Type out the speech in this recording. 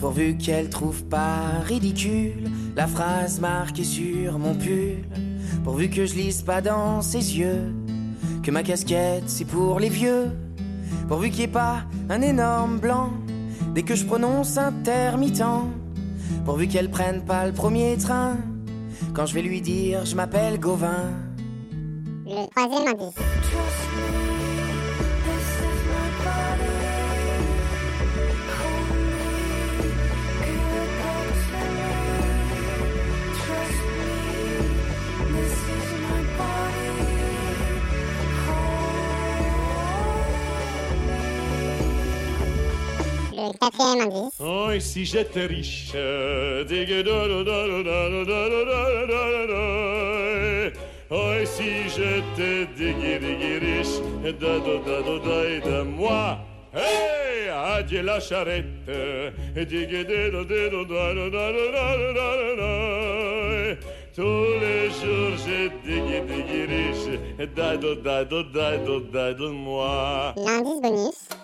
Pourvu qu'elle trouve pas ridicule la phrase marquée sur mon pull. Pourvu que je lise pas dans ses yeux que ma casquette c'est pour les vieux. Pourvu qu'il n'y ait pas un énorme blanc dès que je prononce intermittent. Pourvu qu'elle prenne pas le premier train quand je vais lui dire je m'appelle Gauvin. Le troisième indice. Le quatrième indice. Oh, et si j'étais riche, Oh, et si j'étais diggy diggy riche, da da da da da et de moi. Hey, adieu la charrette, diggy da da da da da da da da. Tous les jours j'ai diggy diggy riche, da da da da da da da de moi. L'indice bonus.